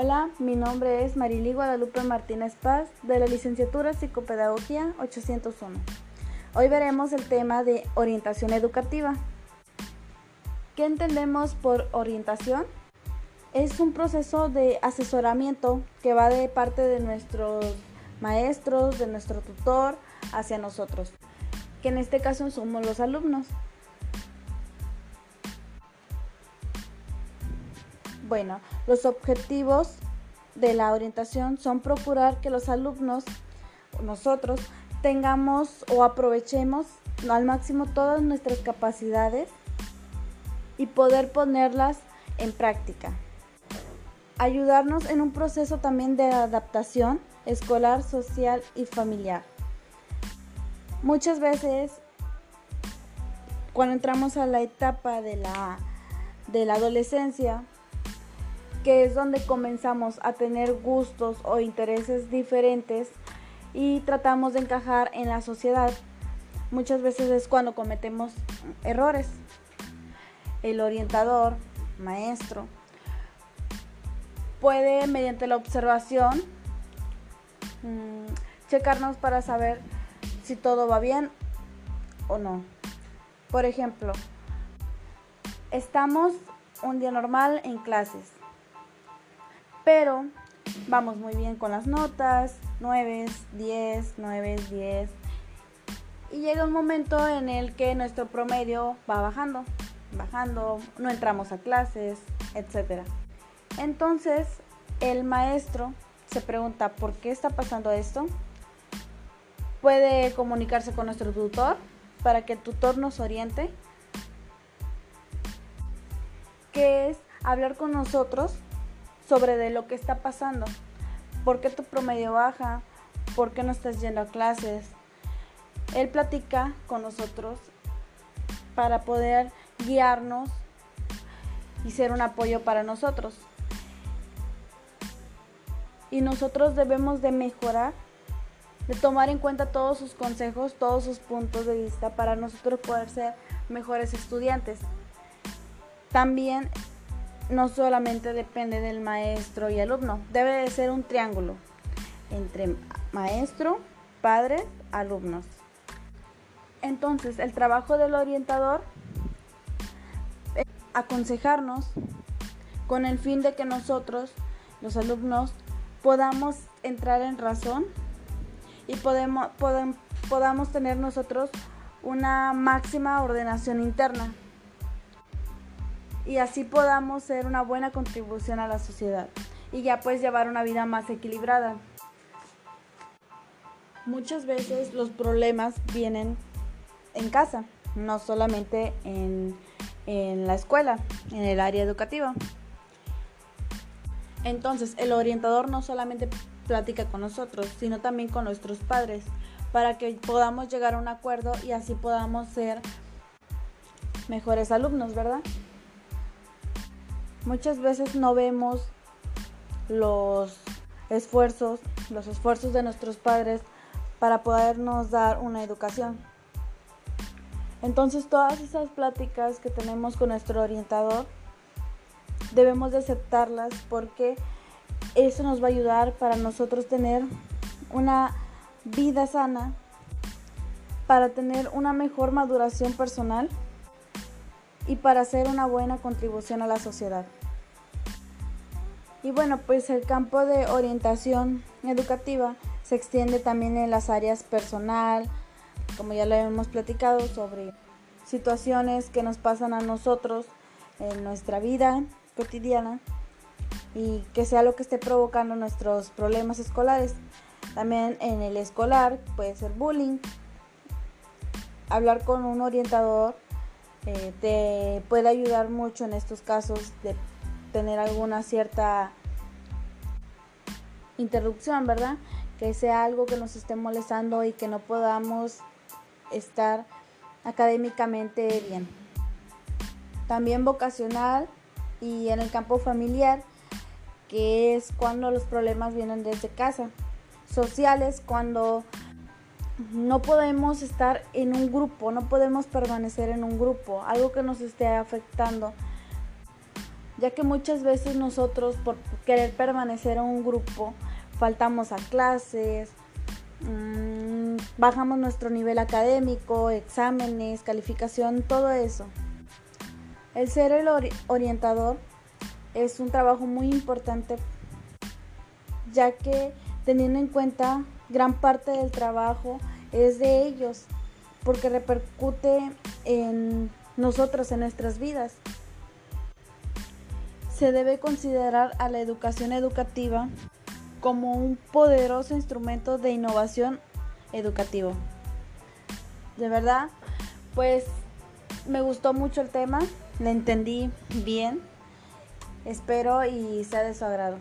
Hola, mi nombre es Marily Guadalupe Martínez Paz de la licenciatura Psicopedagogía 801. Hoy veremos el tema de orientación educativa. ¿Qué entendemos por orientación? Es un proceso de asesoramiento que va de parte de nuestros maestros, de nuestro tutor, hacia nosotros, que en este caso somos los alumnos. Bueno, los objetivos de la orientación son procurar que los alumnos, nosotros, tengamos o aprovechemos al máximo todas nuestras capacidades y poder ponerlas en práctica. Ayudarnos en un proceso también de adaptación escolar, social y familiar. Muchas veces, cuando entramos a la etapa de la, de la adolescencia, que es donde comenzamos a tener gustos o intereses diferentes y tratamos de encajar en la sociedad. Muchas veces es cuando cometemos errores. El orientador, maestro, puede mediante la observación mm, checarnos para saber si todo va bien o no. Por ejemplo, estamos un día normal en clases pero vamos muy bien con las notas, 9, 10, 9, 10. Y llega un momento en el que nuestro promedio va bajando, bajando, no entramos a clases, etc. Entonces el maestro se pregunta, ¿por qué está pasando esto? Puede comunicarse con nuestro tutor para que el tutor nos oriente, que es hablar con nosotros sobre de lo que está pasando. ¿Por qué tu promedio baja? ¿Por qué no estás yendo a clases? Él platica con nosotros para poder guiarnos y ser un apoyo para nosotros. Y nosotros debemos de mejorar, de tomar en cuenta todos sus consejos, todos sus puntos de vista para nosotros poder ser mejores estudiantes. También no solamente depende del maestro y alumno, debe de ser un triángulo entre maestro, padres, alumnos. Entonces, el trabajo del orientador es aconsejarnos con el fin de que nosotros, los alumnos, podamos entrar en razón y podemos, podamos tener nosotros una máxima ordenación interna y así podamos ser una buena contribución a la sociedad y ya pues llevar una vida más equilibrada. Muchas veces los problemas vienen en casa, no solamente en, en la escuela, en el área educativa. Entonces, el orientador no solamente platica con nosotros, sino también con nuestros padres, para que podamos llegar a un acuerdo y así podamos ser mejores alumnos, ¿verdad? Muchas veces no vemos los esfuerzos, los esfuerzos de nuestros padres para podernos dar una educación. Entonces todas esas pláticas que tenemos con nuestro orientador debemos de aceptarlas porque eso nos va a ayudar para nosotros tener una vida sana, para tener una mejor maduración personal y para hacer una buena contribución a la sociedad. Y bueno, pues el campo de orientación educativa se extiende también en las áreas personal, como ya lo hemos platicado, sobre situaciones que nos pasan a nosotros en nuestra vida cotidiana y que sea lo que esté provocando nuestros problemas escolares. También en el escolar puede ser bullying. Hablar con un orientador eh, te puede ayudar mucho en estos casos de tener alguna cierta interrupción, ¿verdad? Que sea algo que nos esté molestando y que no podamos estar académicamente bien. También vocacional y en el campo familiar, que es cuando los problemas vienen desde casa. Sociales, cuando no podemos estar en un grupo, no podemos permanecer en un grupo, algo que nos esté afectando ya que muchas veces nosotros por querer permanecer en un grupo faltamos a clases, mmm, bajamos nuestro nivel académico, exámenes, calificación, todo eso. El ser el orientador es un trabajo muy importante ya que teniendo en cuenta gran parte del trabajo es de ellos porque repercute en nosotros, en nuestras vidas. Se debe considerar a la educación educativa como un poderoso instrumento de innovación educativo. De verdad, pues me gustó mucho el tema, le entendí bien, espero y sea de su agrado.